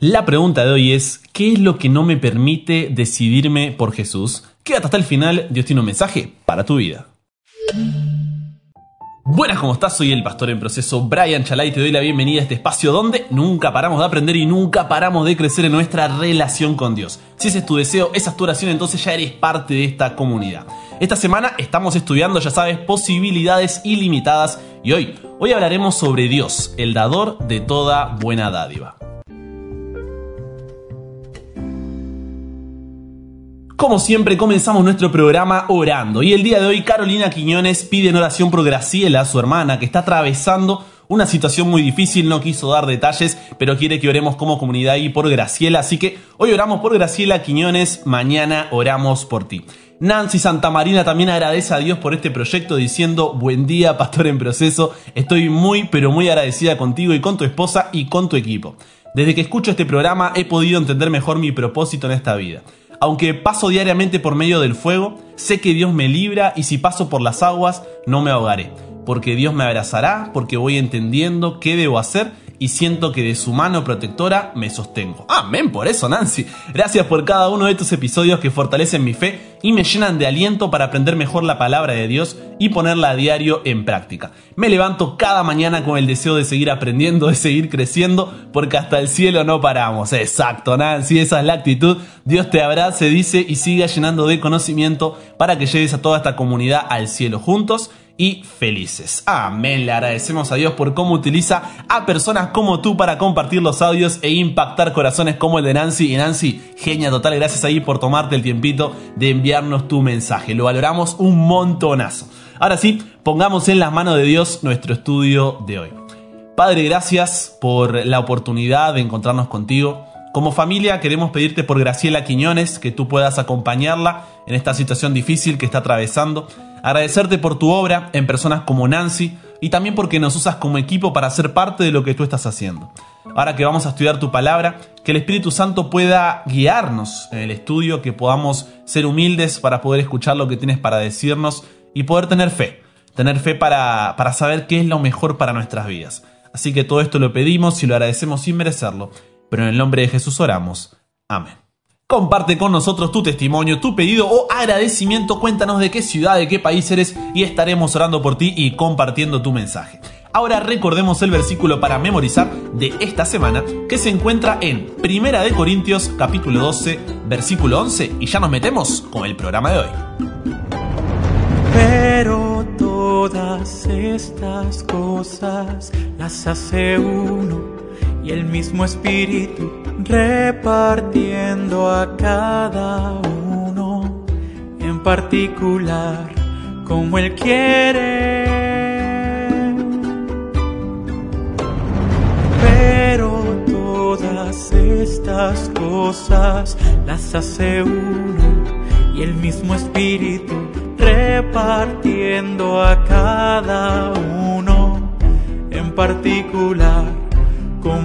La pregunta de hoy es, ¿qué es lo que no me permite decidirme por Jesús? Quédate hasta el final, Dios tiene un mensaje para tu vida. Buenas, ¿cómo estás? Soy el pastor en proceso Brian Chalai y te doy la bienvenida a este espacio donde nunca paramos de aprender y nunca paramos de crecer en nuestra relación con Dios. Si ese es tu deseo, esa es tu oración, entonces ya eres parte de esta comunidad. Esta semana estamos estudiando, ya sabes, posibilidades ilimitadas y hoy, hoy hablaremos sobre Dios, el dador de toda buena dádiva. Como siempre, comenzamos nuestro programa orando. Y el día de hoy, Carolina Quiñones pide en oración por Graciela, su hermana, que está atravesando una situación muy difícil. No quiso dar detalles, pero quiere que oremos como comunidad y por Graciela. Así que hoy oramos por Graciela Quiñones, mañana oramos por ti. Nancy Santamarina también agradece a Dios por este proyecto diciendo, buen día, pastor en proceso, estoy muy, pero muy agradecida contigo y con tu esposa y con tu equipo. Desde que escucho este programa he podido entender mejor mi propósito en esta vida. Aunque paso diariamente por medio del fuego, sé que Dios me libra y si paso por las aguas no me ahogaré, porque Dios me abrazará, porque voy entendiendo qué debo hacer y siento que de su mano protectora me sostengo. Amén por eso, Nancy. Gracias por cada uno de estos episodios que fortalecen mi fe y me llenan de aliento para aprender mejor la palabra de Dios y ponerla a diario en práctica. Me levanto cada mañana con el deseo de seguir aprendiendo, de seguir creciendo, porque hasta el cielo no paramos. Exacto, Nancy, esa es la actitud. Dios te abrace, dice, y siga llenando de conocimiento para que lleves a toda esta comunidad al cielo juntos y felices. Amén. Le agradecemos a Dios por cómo utiliza a personas como tú para compartir los audios e impactar corazones como el de Nancy. Y Nancy, genia total, gracias ahí por tomarte el tiempito de enviarnos tu mensaje. Lo valoramos un montonazo. Ahora sí, pongamos en las manos de Dios nuestro estudio de hoy. Padre, gracias por la oportunidad de encontrarnos contigo. Como familia queremos pedirte por Graciela Quiñones que tú puedas acompañarla en esta situación difícil que está atravesando agradecerte por tu obra en personas como Nancy y también porque nos usas como equipo para ser parte de lo que tú estás haciendo. Ahora que vamos a estudiar tu palabra, que el Espíritu Santo pueda guiarnos en el estudio, que podamos ser humildes para poder escuchar lo que tienes para decirnos y poder tener fe, tener fe para, para saber qué es lo mejor para nuestras vidas. Así que todo esto lo pedimos y lo agradecemos sin merecerlo, pero en el nombre de Jesús oramos. Amén. Comparte con nosotros tu testimonio, tu pedido o agradecimiento. Cuéntanos de qué ciudad, de qué país eres y estaremos orando por ti y compartiendo tu mensaje. Ahora recordemos el versículo para memorizar de esta semana que se encuentra en Primera de Corintios capítulo 12 versículo 11 y ya nos metemos con el programa de hoy. Pero todas estas cosas las hace uno y el mismo espíritu repartiendo a cada uno en particular como él quiere. Pero todas estas cosas las hace uno y el mismo espíritu repartiendo a cada uno en particular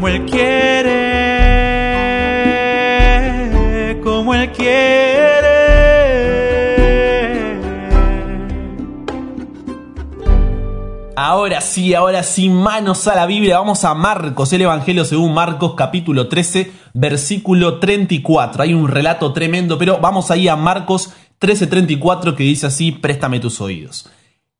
como Él quiere, como Él quiere. Ahora sí, ahora sí, manos a la Biblia. Vamos a Marcos, el Evangelio según Marcos capítulo 13, versículo 34. Hay un relato tremendo, pero vamos ahí a Marcos 13:34 que dice así, préstame tus oídos.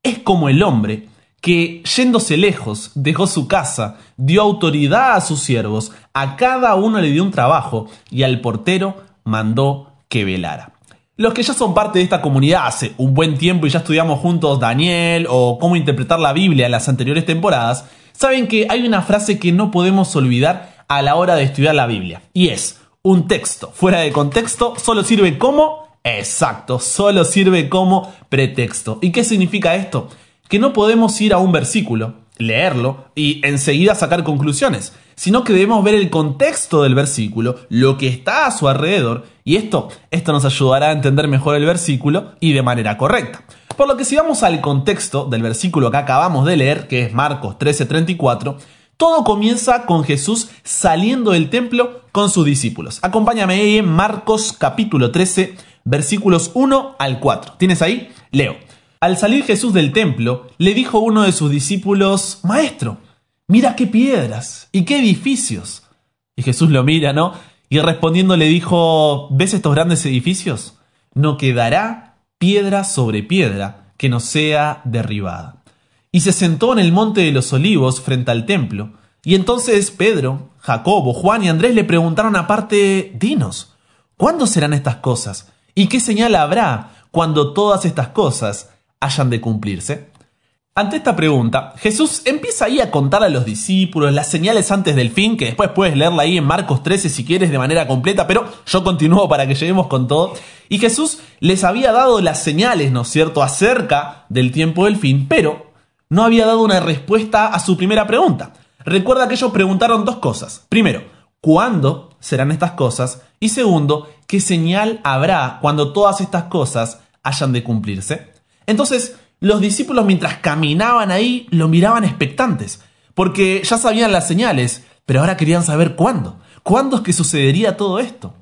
Es como el hombre que, yéndose lejos, dejó su casa, dio autoridad a sus siervos, a cada uno le dio un trabajo y al portero mandó que velara. Los que ya son parte de esta comunidad hace un buen tiempo y ya estudiamos juntos Daniel o cómo interpretar la Biblia en las anteriores temporadas, saben que hay una frase que no podemos olvidar a la hora de estudiar la Biblia, y es, un texto fuera de contexto solo sirve como... Exacto, solo sirve como pretexto. ¿Y qué significa esto? Que no podemos ir a un versículo, leerlo y enseguida sacar conclusiones, sino que debemos ver el contexto del versículo, lo que está a su alrededor, y esto, esto nos ayudará a entender mejor el versículo y de manera correcta. Por lo que si vamos al contexto del versículo que acabamos de leer, que es Marcos 13:34, todo comienza con Jesús saliendo del templo con sus discípulos. Acompáñame en Marcos capítulo 13, versículos 1 al 4. ¿Tienes ahí? Leo. Al salir Jesús del templo, le dijo uno de sus discípulos, Maestro, mira qué piedras y qué edificios. Y Jesús lo mira, ¿no? Y respondiendo le dijo, ¿ves estos grandes edificios? No quedará piedra sobre piedra que no sea derribada. Y se sentó en el monte de los olivos frente al templo. Y entonces Pedro, Jacobo, Juan y Andrés le preguntaron aparte, dinos, ¿cuándo serán estas cosas? ¿Y qué señal habrá cuando todas estas cosas hayan de cumplirse? Ante esta pregunta, Jesús empieza ahí a contar a los discípulos las señales antes del fin, que después puedes leerla ahí en Marcos 13 si quieres de manera completa, pero yo continúo para que lleguemos con todo. Y Jesús les había dado las señales, ¿no es cierto?, acerca del tiempo del fin, pero no había dado una respuesta a su primera pregunta. Recuerda que ellos preguntaron dos cosas. Primero, ¿cuándo serán estas cosas? Y segundo, ¿qué señal habrá cuando todas estas cosas hayan de cumplirse? Entonces, los discípulos mientras caminaban ahí lo miraban expectantes, porque ya sabían las señales, pero ahora querían saber cuándo. ¿Cuándo es que sucedería todo esto?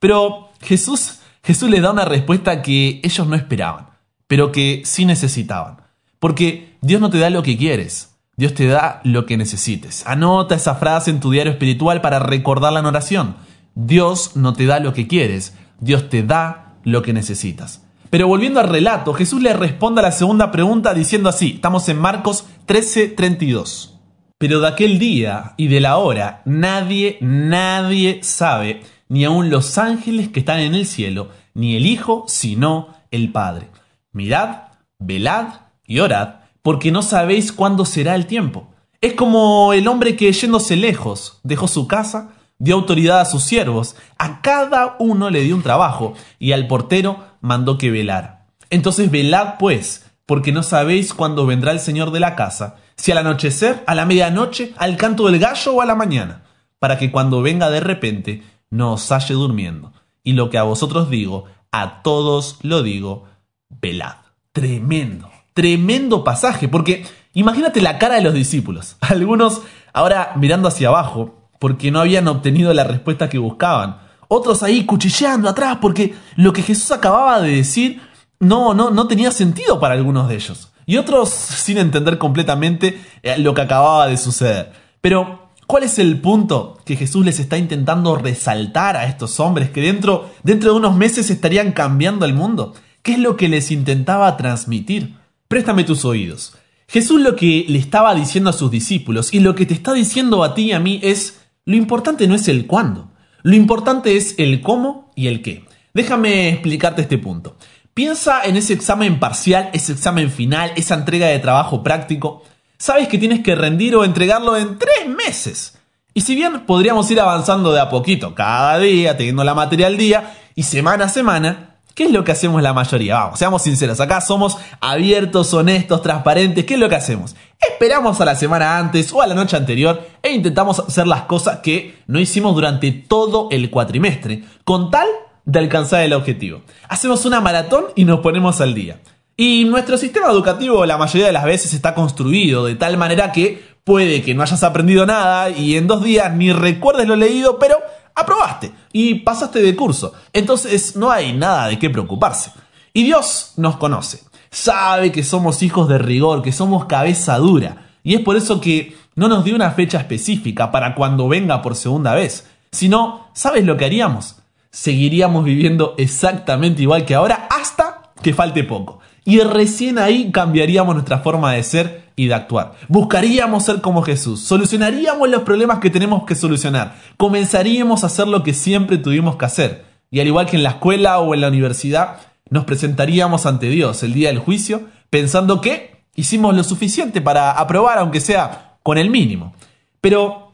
Pero Jesús, Jesús les da una respuesta que ellos no esperaban, pero que sí necesitaban. Porque Dios no te da lo que quieres, Dios te da lo que necesites. Anota esa frase en tu diario espiritual para recordarla en oración. Dios no te da lo que quieres, Dios te da lo que necesitas. Pero volviendo al relato, Jesús le responde a la segunda pregunta diciendo así, estamos en Marcos 13:32. Pero de aquel día y de la hora nadie, nadie sabe, ni aun los ángeles que están en el cielo, ni el Hijo, sino el Padre. Mirad, velad y orad, porque no sabéis cuándo será el tiempo. Es como el hombre que yéndose lejos dejó su casa, dio autoridad a sus siervos, a cada uno le dio un trabajo, y al portero mandó que velara. Entonces velad pues, porque no sabéis cuándo vendrá el Señor de la casa, si al anochecer, a la medianoche, al canto del gallo o a la mañana, para que cuando venga de repente no os halle durmiendo. Y lo que a vosotros digo, a todos lo digo, velad. Tremendo, tremendo pasaje, porque imagínate la cara de los discípulos. Algunos ahora mirando hacia abajo, porque no habían obtenido la respuesta que buscaban otros ahí cuchilleando atrás porque lo que Jesús acababa de decir no, no, no tenía sentido para algunos de ellos. Y otros sin entender completamente eh, lo que acababa de suceder. Pero, ¿cuál es el punto que Jesús les está intentando resaltar a estos hombres que dentro, dentro de unos meses estarían cambiando el mundo? ¿Qué es lo que les intentaba transmitir? Préstame tus oídos. Jesús lo que le estaba diciendo a sus discípulos y lo que te está diciendo a ti y a mí es, lo importante no es el cuándo, lo importante es el cómo y el qué. Déjame explicarte este punto. Piensa en ese examen parcial, ese examen final, esa entrega de trabajo práctico. Sabes que tienes que rendir o entregarlo en tres meses. Y si bien podríamos ir avanzando de a poquito, cada día, teniendo la materia al día y semana a semana, ¿Qué es lo que hacemos la mayoría? Vamos, seamos sinceros, acá somos abiertos, honestos, transparentes. ¿Qué es lo que hacemos? Esperamos a la semana antes o a la noche anterior e intentamos hacer las cosas que no hicimos durante todo el cuatrimestre, con tal de alcanzar el objetivo. Hacemos una maratón y nos ponemos al día. Y nuestro sistema educativo la mayoría de las veces está construido de tal manera que puede que no hayas aprendido nada y en dos días ni recuerdes lo leído, pero aprobaste y pasaste de curso. Entonces no hay nada de qué preocuparse. Y Dios nos conoce, sabe que somos hijos de rigor, que somos cabeza dura. Y es por eso que no nos dio una fecha específica para cuando venga por segunda vez. Sino, ¿sabes lo que haríamos? Seguiríamos viviendo exactamente igual que ahora hasta que falte poco. Y recién ahí cambiaríamos nuestra forma de ser y de actuar. Buscaríamos ser como Jesús, solucionaríamos los problemas que tenemos que solucionar, comenzaríamos a hacer lo que siempre tuvimos que hacer. Y al igual que en la escuela o en la universidad, nos presentaríamos ante Dios el día del juicio pensando que hicimos lo suficiente para aprobar, aunque sea con el mínimo. Pero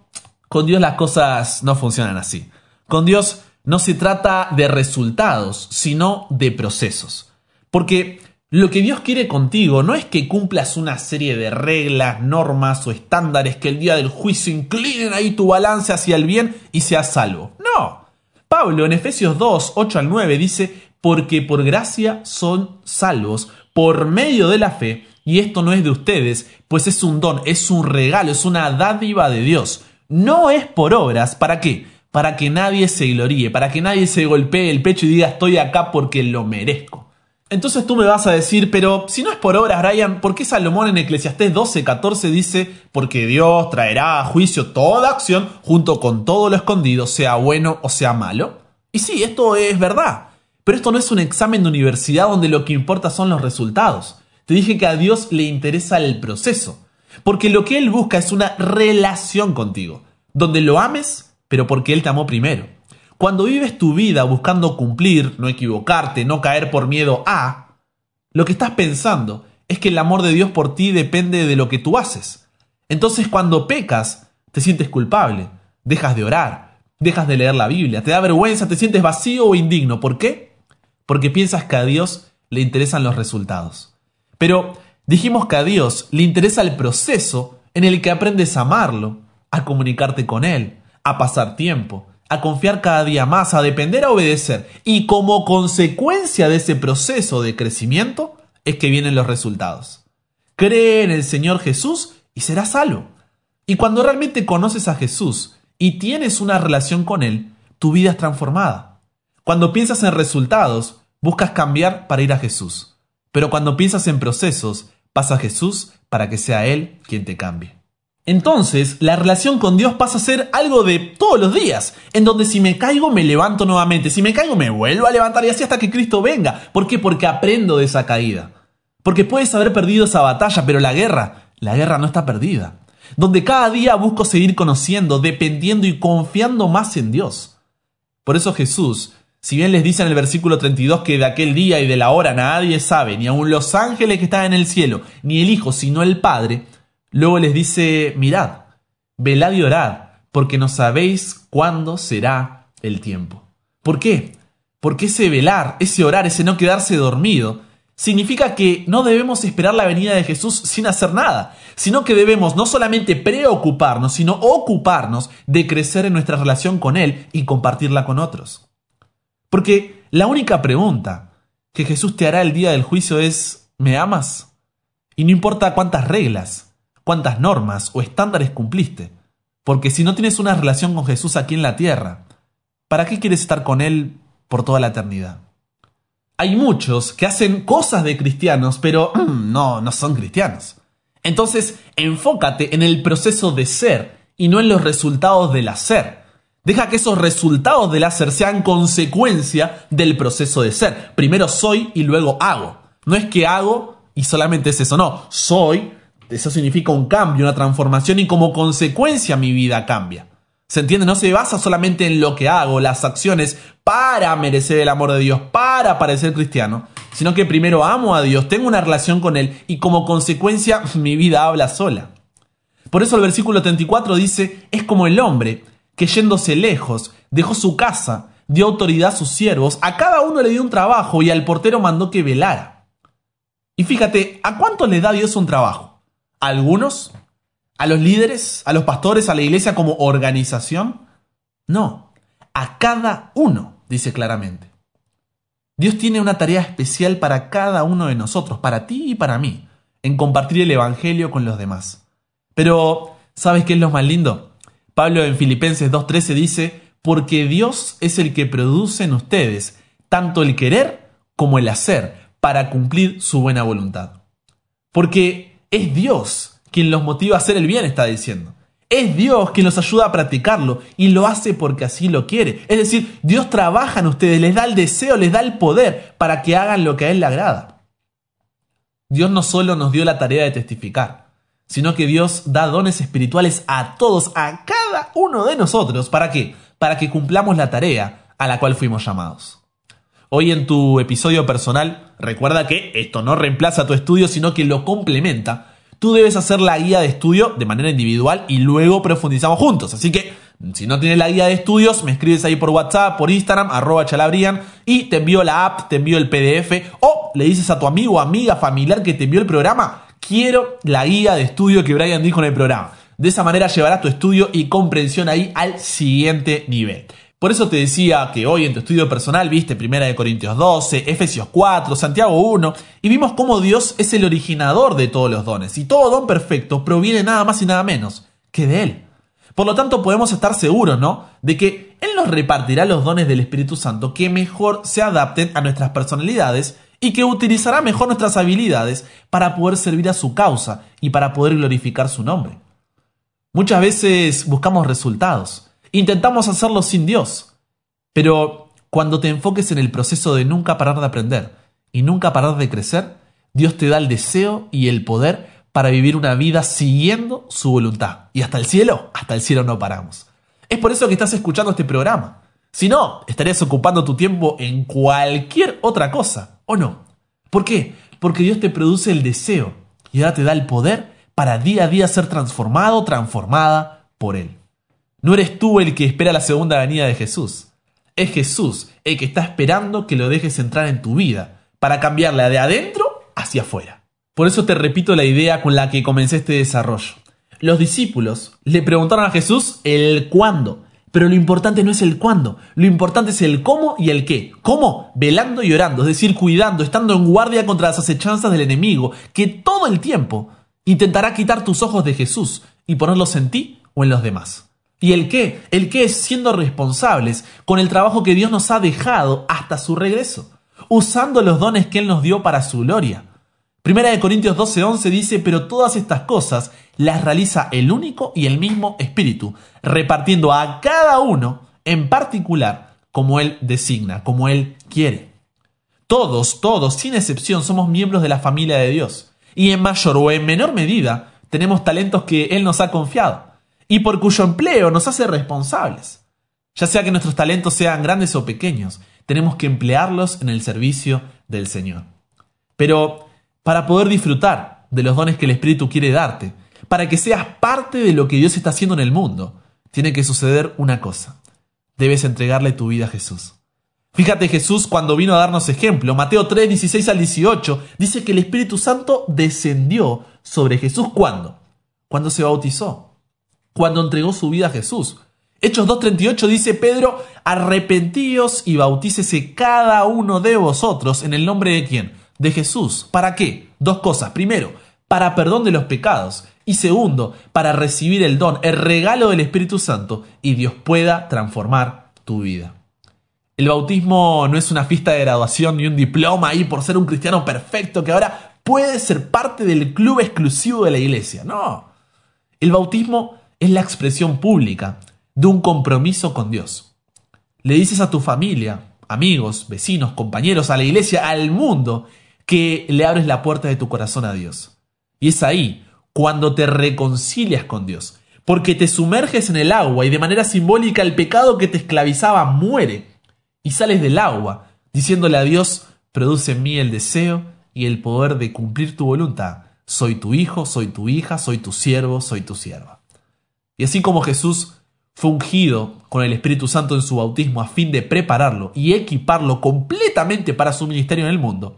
con Dios las cosas no funcionan así. Con Dios no se trata de resultados, sino de procesos. Porque lo que Dios quiere contigo no es que cumplas una serie de reglas, normas o estándares que el día del juicio inclinen ahí tu balance hacia el bien y seas salvo. No. Pablo en Efesios 2, 8 al 9 dice, porque por gracia son salvos por medio de la fe, y esto no es de ustedes, pues es un don, es un regalo, es una dádiva de Dios. No es por obras, ¿para qué? Para que nadie se gloríe, para que nadie se golpee el pecho y diga estoy acá porque lo merezco. Entonces tú me vas a decir, pero si no es por obras, Brian, ¿por qué Salomón en Eclesiastés 12, 14 dice, porque Dios traerá a juicio toda acción junto con todo lo escondido, sea bueno o sea malo? Y sí, esto es verdad, pero esto no es un examen de universidad donde lo que importa son los resultados. Te dije que a Dios le interesa el proceso, porque lo que Él busca es una relación contigo, donde lo ames, pero porque Él te amó primero. Cuando vives tu vida buscando cumplir, no equivocarte, no caer por miedo a, lo que estás pensando es que el amor de Dios por ti depende de lo que tú haces. Entonces cuando pecas, te sientes culpable, dejas de orar, dejas de leer la Biblia, te da vergüenza, te sientes vacío o indigno. ¿Por qué? Porque piensas que a Dios le interesan los resultados. Pero dijimos que a Dios le interesa el proceso en el que aprendes a amarlo, a comunicarte con Él, a pasar tiempo, a confiar cada día más, a depender, a obedecer. Y como consecuencia de ese proceso de crecimiento es que vienen los resultados. Cree en el Señor Jesús y serás salvo. Y cuando realmente conoces a Jesús y tienes una relación con Él, tu vida es transformada. Cuando piensas en resultados, buscas cambiar para ir a Jesús. Pero cuando piensas en procesos, pasa a Jesús para que sea Él quien te cambie. Entonces, la relación con Dios pasa a ser algo de todos los días, en donde si me caigo me levanto nuevamente, si me caigo me vuelvo a levantar y así hasta que Cristo venga. ¿Por qué? Porque aprendo de esa caída. Porque puedes haber perdido esa batalla, pero la guerra, la guerra no está perdida. Donde cada día busco seguir conociendo, dependiendo y confiando más en Dios. Por eso Jesús, si bien les dice en el versículo 32 que de aquel día y de la hora nadie sabe, ni aun los ángeles que están en el cielo, ni el Hijo, sino el Padre, Luego les dice, mirad, velad y orad, porque no sabéis cuándo será el tiempo. ¿Por qué? Porque ese velar, ese orar, ese no quedarse dormido, significa que no debemos esperar la venida de Jesús sin hacer nada, sino que debemos no solamente preocuparnos, sino ocuparnos de crecer en nuestra relación con Él y compartirla con otros. Porque la única pregunta que Jesús te hará el día del juicio es, ¿me amas? Y no importa cuántas reglas, cuántas normas o estándares cumpliste. Porque si no tienes una relación con Jesús aquí en la tierra, ¿para qué quieres estar con Él por toda la eternidad? Hay muchos que hacen cosas de cristianos, pero no, no son cristianos. Entonces, enfócate en el proceso de ser y no en los resultados del hacer. Deja que esos resultados del hacer sean consecuencia del proceso de ser. Primero soy y luego hago. No es que hago y solamente es eso, no. Soy, eso significa un cambio, una transformación y como consecuencia mi vida cambia. ¿Se entiende? No se basa solamente en lo que hago, las acciones para merecer el amor de Dios, para parecer cristiano, sino que primero amo a Dios, tengo una relación con Él y como consecuencia mi vida habla sola. Por eso el versículo 34 dice, es como el hombre que yéndose lejos dejó su casa, dio autoridad a sus siervos, a cada uno le dio un trabajo y al portero mandó que velara. Y fíjate, ¿a cuánto le da Dios un trabajo? Algunos, a los líderes, a los pastores, a la iglesia como organización. No, a cada uno, dice claramente. Dios tiene una tarea especial para cada uno de nosotros, para ti y para mí, en compartir el Evangelio con los demás. Pero, ¿sabes qué es lo más lindo? Pablo en Filipenses 2.13 dice, porque Dios es el que produce en ustedes tanto el querer como el hacer para cumplir su buena voluntad. Porque es Dios quien los motiva a hacer el bien, está diciendo. Es Dios quien los ayuda a practicarlo y lo hace porque así lo quiere. Es decir, Dios trabaja en ustedes, les da el deseo, les da el poder para que hagan lo que a Él le agrada. Dios no solo nos dio la tarea de testificar, sino que Dios da dones espirituales a todos, a cada uno de nosotros. ¿Para qué? Para que cumplamos la tarea a la cual fuimos llamados. Hoy en tu episodio personal, recuerda que esto no reemplaza tu estudio, sino que lo complementa. Tú debes hacer la guía de estudio de manera individual y luego profundizamos juntos. Así que, si no tienes la guía de estudios, me escribes ahí por WhatsApp, por Instagram, arroba chalabrian, y te envío la app, te envío el PDF, o le dices a tu amigo, amiga, familiar que te envió el programa, quiero la guía de estudio que Brian dijo en el programa. De esa manera llevarás tu estudio y comprensión ahí al siguiente nivel. Por eso te decía que hoy en tu estudio personal viste Primera de Corintios 12, Efesios 4, Santiago 1 y vimos cómo Dios es el originador de todos los dones y todo don perfecto proviene nada más y nada menos que de Él. Por lo tanto podemos estar seguros, ¿no? De que Él nos repartirá los dones del Espíritu Santo que mejor se adapten a nuestras personalidades y que utilizará mejor nuestras habilidades para poder servir a su causa y para poder glorificar su nombre. Muchas veces buscamos resultados, intentamos hacerlo sin Dios, pero cuando te enfoques en el proceso de nunca parar de aprender y nunca parar de crecer, Dios te da el deseo y el poder para vivir una vida siguiendo su voluntad. Y hasta el cielo, hasta el cielo no paramos. Es por eso que estás escuchando este programa. Si no, estarías ocupando tu tiempo en cualquier otra cosa, ¿o no? ¿Por qué? Porque Dios te produce el deseo y ahora te da el poder para día a día ser transformado, transformada por Él. No eres tú el que espera la segunda venida de Jesús. Es Jesús el que está esperando que lo dejes entrar en tu vida para cambiarla de adentro hacia afuera. Por eso te repito la idea con la que comencé este desarrollo. Los discípulos le preguntaron a Jesús el cuándo, pero lo importante no es el cuándo, lo importante es el cómo y el qué. ¿Cómo? Velando y orando, es decir, cuidando, estando en guardia contra las acechanzas del enemigo, que todo el tiempo intentará quitar tus ojos de Jesús y ponerlos en ti o en los demás. ¿Y el qué? El qué es siendo responsables con el trabajo que Dios nos ha dejado hasta su regreso, usando los dones que Él nos dio para su gloria. Primera de Corintios 12:11 dice, pero todas estas cosas las realiza el único y el mismo Espíritu, repartiendo a cada uno en particular como Él designa, como Él quiere. Todos, todos, sin excepción, somos miembros de la familia de Dios, y en mayor o en menor medida tenemos talentos que Él nos ha confiado, y por cuyo empleo nos hace responsables. Ya sea que nuestros talentos sean grandes o pequeños, tenemos que emplearlos en el servicio del Señor. Pero para poder disfrutar de los dones que el Espíritu quiere darte, para que seas parte de lo que Dios está haciendo en el mundo, tiene que suceder una cosa. Debes entregarle tu vida a Jesús. Fíjate Jesús cuando vino a darnos ejemplo, Mateo 3, 16 al 18, dice que el Espíritu Santo descendió sobre Jesús cuando? Cuando se bautizó, cuando entregó su vida a Jesús. Hechos 2.38 dice Pedro, arrepentíos y bautícese cada uno de vosotros en el nombre de quién? de Jesús. ¿Para qué? Dos cosas. Primero, para perdón de los pecados. Y segundo, para recibir el don, el regalo del Espíritu Santo y Dios pueda transformar tu vida. El bautismo no es una fiesta de graduación ni un diploma ahí por ser un cristiano perfecto que ahora puede ser parte del club exclusivo de la iglesia. No. El bautismo es la expresión pública de un compromiso con Dios. Le dices a tu familia, amigos, vecinos, compañeros, a la iglesia, al mundo, que le abres la puerta de tu corazón a Dios. Y es ahí cuando te reconcilias con Dios, porque te sumerges en el agua y de manera simbólica el pecado que te esclavizaba muere y sales del agua diciéndole a Dios, produce en mí el deseo y el poder de cumplir tu voluntad. Soy tu hijo, soy tu hija, soy tu siervo, soy tu sierva. Y así como Jesús fue ungido con el Espíritu Santo en su bautismo a fin de prepararlo y equiparlo completamente para su ministerio en el mundo,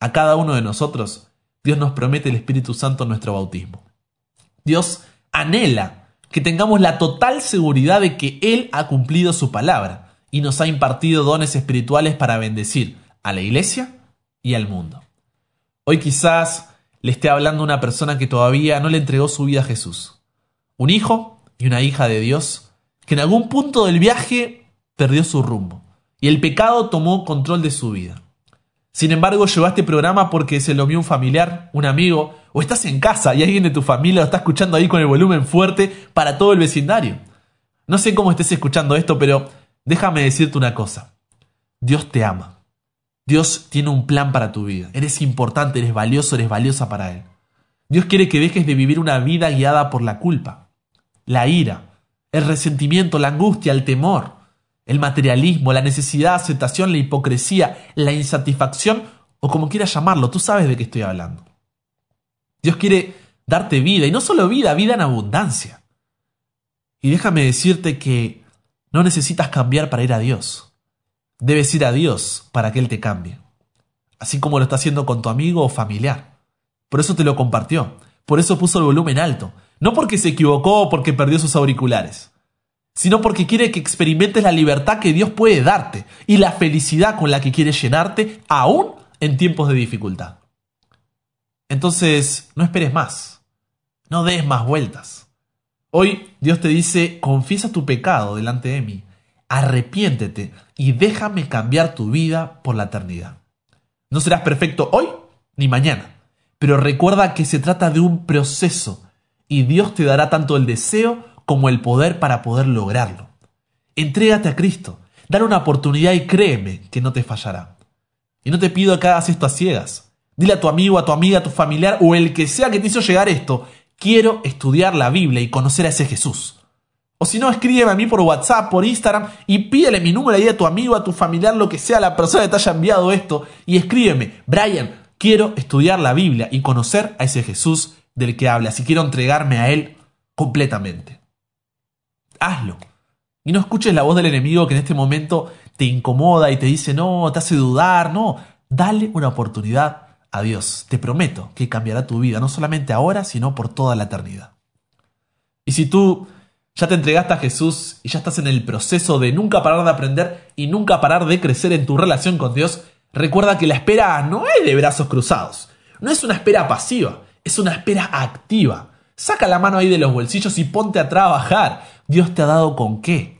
a cada uno de nosotros, Dios nos promete el Espíritu Santo en nuestro bautismo. Dios anhela que tengamos la total seguridad de que Él ha cumplido su palabra y nos ha impartido dones espirituales para bendecir a la iglesia y al mundo. Hoy quizás le esté hablando a una persona que todavía no le entregó su vida a Jesús. Un hijo y una hija de Dios que en algún punto del viaje perdió su rumbo y el pecado tomó control de su vida. Sin embargo, llegó a este programa porque se lo vio un familiar, un amigo, o estás en casa y alguien de tu familia lo está escuchando ahí con el volumen fuerte para todo el vecindario. No sé cómo estés escuchando esto, pero déjame decirte una cosa. Dios te ama. Dios tiene un plan para tu vida. Eres importante, eres valioso, eres valiosa para Él. Dios quiere que dejes de vivir una vida guiada por la culpa, la ira, el resentimiento, la angustia, el temor el materialismo, la necesidad, aceptación, la hipocresía, la insatisfacción o como quieras llamarlo, tú sabes de qué estoy hablando. Dios quiere darte vida y no solo vida, vida en abundancia. Y déjame decirte que no necesitas cambiar para ir a Dios. Debes ir a Dios para que Él te cambie. Así como lo está haciendo con tu amigo o familiar. Por eso te lo compartió. Por eso puso el volumen alto. No porque se equivocó o porque perdió sus auriculares sino porque quiere que experimentes la libertad que Dios puede darte y la felicidad con la que quiere llenarte aún en tiempos de dificultad. Entonces, no esperes más, no des más vueltas. Hoy Dios te dice, confiesa tu pecado delante de mí, arrepiéntete y déjame cambiar tu vida por la eternidad. No serás perfecto hoy ni mañana, pero recuerda que se trata de un proceso y Dios te dará tanto el deseo como el poder para poder lograrlo. Entrégate a Cristo, dale una oportunidad y créeme que no te fallará. Y no te pido que hagas esto a ciegas. Dile a tu amigo, a tu amiga, a tu familiar o el que sea que te hizo llegar esto, quiero estudiar la Biblia y conocer a ese Jesús. O si no, escríbeme a mí por WhatsApp, por Instagram y pídele mi número ahí a tu amigo, a tu familiar, lo que sea, la persona que te haya enviado esto y escríbeme, Brian, quiero estudiar la Biblia y conocer a ese Jesús del que hablas y quiero entregarme a Él completamente. Hazlo. Y no escuches la voz del enemigo que en este momento te incomoda y te dice, no, te hace dudar, no. Dale una oportunidad a Dios. Te prometo que cambiará tu vida, no solamente ahora, sino por toda la eternidad. Y si tú ya te entregaste a Jesús y ya estás en el proceso de nunca parar de aprender y nunca parar de crecer en tu relación con Dios, recuerda que la espera no es de brazos cruzados, no es una espera pasiva, es una espera activa. Saca la mano ahí de los bolsillos y ponte a trabajar. Dios te ha dado con qué.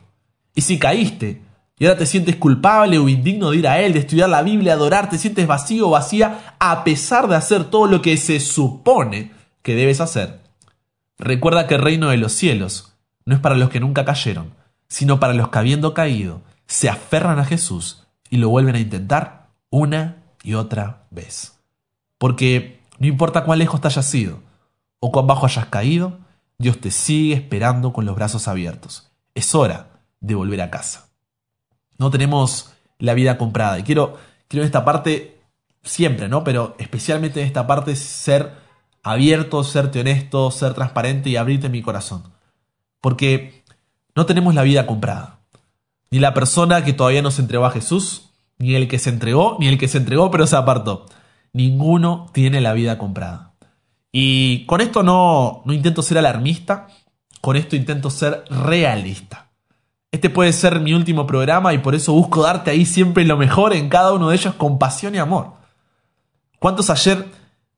Y si caíste y ahora te sientes culpable o indigno de ir a Él, de estudiar la Biblia, adorar, te sientes vacío o vacía a pesar de hacer todo lo que se supone que debes hacer, recuerda que el reino de los cielos no es para los que nunca cayeron, sino para los que habiendo caído se aferran a Jesús y lo vuelven a intentar una y otra vez. Porque no importa cuán lejos te hayas ido o cuán bajo hayas caído, Dios te sigue esperando con los brazos abiertos. Es hora de volver a casa. No tenemos la vida comprada. Y quiero, quiero en esta parte, siempre, ¿no? Pero especialmente en esta parte, ser abierto, serte honesto, ser transparente y abrirte mi corazón. Porque no tenemos la vida comprada. Ni la persona que todavía no se entregó a Jesús, ni el que se entregó, ni el que se entregó pero se apartó. Ninguno tiene la vida comprada. Y con esto no, no intento ser alarmista, con esto intento ser realista. Este puede ser mi último programa y por eso busco darte ahí siempre lo mejor en cada uno de ellos con pasión y amor. ¿Cuántos ayer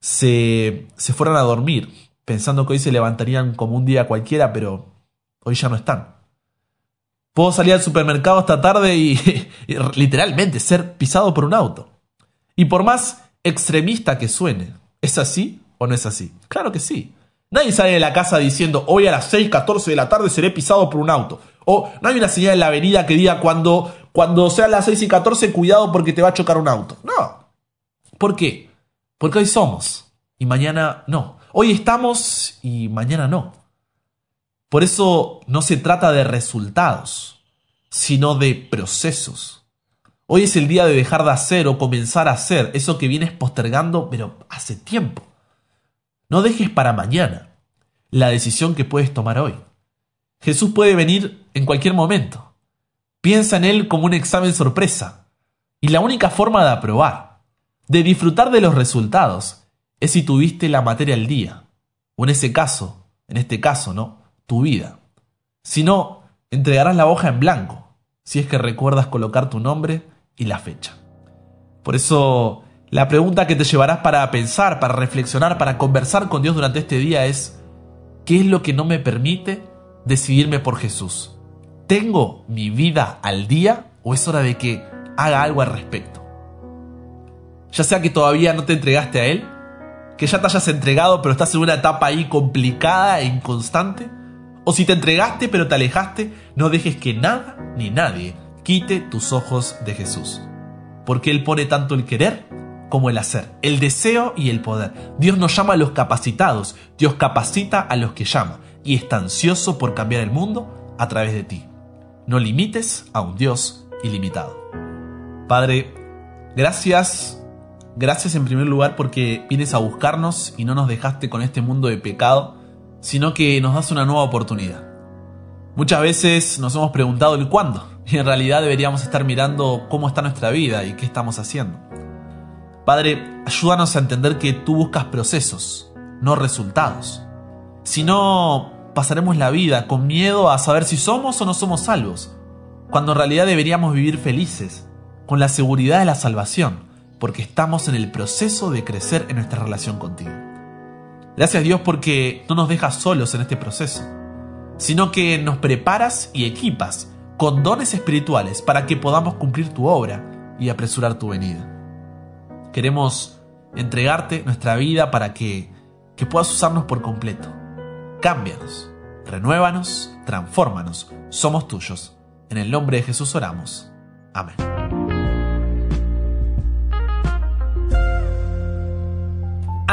se, se fueron a dormir pensando que hoy se levantarían como un día cualquiera, pero Hoy ya no están. Puedo salir al supermercado esta tarde y, literalmente ser pisado por un auto. Y por más extremista que suene, ¿es así o no es así? Claro que sí. Nadie sale de la casa diciendo hoy a las 6.14 de la tarde seré pisado por un auto. O no hay una señal en la avenida que diga cuando, cuando sea las 6 y 14 cuidado porque te va a chocar un auto. No. ¿Por qué? Porque hoy somos y mañana no. Hoy estamos y mañana no. Por eso no se trata de resultados, sino de procesos. Hoy es el día de dejar de hacer o comenzar a hacer eso que vienes postergando, pero hace tiempo. No dejes para mañana la decisión que puedes tomar hoy. Jesús puede venir en cualquier momento. Piensa en Él como un examen sorpresa. Y la única forma de aprobar, de disfrutar de los resultados, es si tuviste la materia al día. O en ese caso, en este caso, ¿no? tu vida. Si no, entregarás la hoja en blanco, si es que recuerdas colocar tu nombre y la fecha. Por eso, la pregunta que te llevarás para pensar, para reflexionar, para conversar con Dios durante este día es, ¿qué es lo que no me permite decidirme por Jesús? ¿Tengo mi vida al día o es hora de que haga algo al respecto? Ya sea que todavía no te entregaste a Él, que ya te hayas entregado pero estás en una etapa ahí complicada e inconstante, o si te entregaste pero te alejaste, no dejes que nada ni nadie quite tus ojos de Jesús. Porque Él pone tanto el querer como el hacer, el deseo y el poder. Dios nos llama a los capacitados, Dios capacita a los que llama y está ansioso por cambiar el mundo a través de ti. No limites a un Dios ilimitado. Padre, gracias, gracias en primer lugar porque vienes a buscarnos y no nos dejaste con este mundo de pecado sino que nos das una nueva oportunidad. Muchas veces nos hemos preguntado el cuándo, en realidad deberíamos estar mirando cómo está nuestra vida y qué estamos haciendo. Padre, ayúdanos a entender que tú buscas procesos, no resultados. Si no, pasaremos la vida con miedo a saber si somos o no somos salvos, cuando en realidad deberíamos vivir felices, con la seguridad de la salvación, porque estamos en el proceso de crecer en nuestra relación contigo. Gracias Dios porque no nos dejas solos en este proceso, sino que nos preparas y equipas con dones espirituales para que podamos cumplir tu obra y apresurar tu venida. queremos entregarte nuestra vida para que, que puedas usarnos por completo. Cámbianos, renuévanos, transfórmanos. Somos tuyos. En el nombre de Jesús oramos. Amén.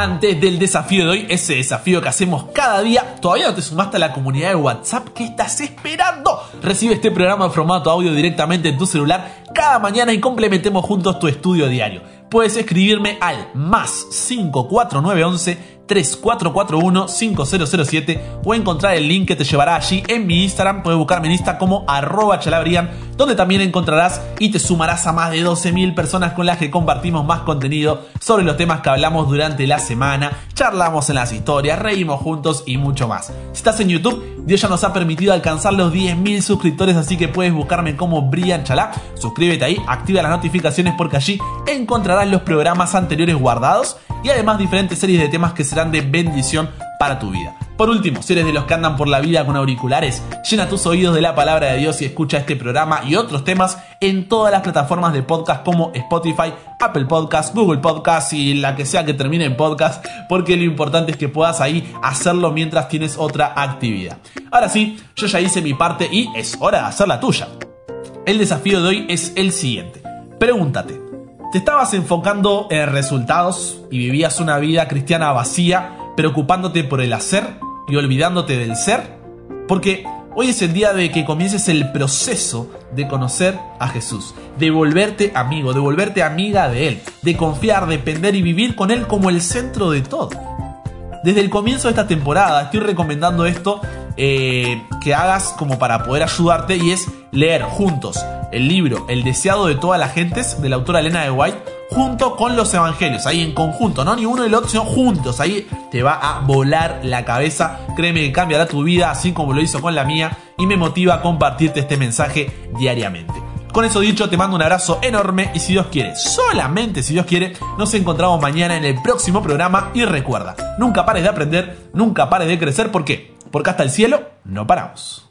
Antes del desafío de hoy, ese desafío que hacemos cada día. ¿Todavía no te sumaste a la comunidad de WhatsApp? ¿Qué estás esperando? Recibe este programa en formato audio directamente en tu celular cada mañana y complementemos juntos tu estudio diario. Puedes escribirme al más 54911 3441-5007 o encontrar el link que te llevará allí en mi Instagram. Puedes buscarme en Insta como arroba chalabrian, donde también encontrarás y te sumarás a más de 12.000 personas con las que compartimos más contenido sobre los temas que hablamos durante la semana, charlamos en las historias, reímos juntos y mucho más. Si estás en YouTube, Dios ya nos ha permitido alcanzar los 10.000 suscriptores, así que puedes buscarme como Brian Chalá. Suscríbete ahí, activa las notificaciones porque allí encontrarás los programas anteriores guardados y además diferentes series de temas que serán de bendición para tu vida. Por último, si eres de los que andan por la vida con auriculares, llena tus oídos de la palabra de Dios y escucha este programa y otros temas en todas las plataformas de podcast como Spotify, Apple Podcast, Google Podcast y la que sea que termine en podcast, porque lo importante es que puedas ahí hacerlo mientras tienes otra actividad. Ahora sí, yo ya hice mi parte y es hora de hacer la tuya. El desafío de hoy es el siguiente. Pregúntate, ¿Te estabas enfocando en resultados y vivías una vida cristiana vacía, preocupándote por el hacer y olvidándote del ser? Porque hoy es el día de que comiences el proceso de conocer a Jesús, de volverte amigo, de volverte amiga de Él, de confiar, depender y vivir con Él como el centro de todo. Desde el comienzo de esta temporada estoy recomendando esto eh, que hagas como para poder ayudarte y es leer juntos el libro El deseado de todas las gentes de la autora Elena de White junto con los evangelios, ahí en conjunto, no ni uno ni el otro, sino juntos, ahí te va a volar la cabeza, créeme que cambiará tu vida así como lo hizo con la mía y me motiva a compartirte este mensaje diariamente. Con eso dicho, te mando un abrazo enorme y si Dios quiere, solamente si Dios quiere, nos encontramos mañana en el próximo programa y recuerda, nunca pares de aprender, nunca pares de crecer, ¿por qué? Porque hasta el cielo no paramos.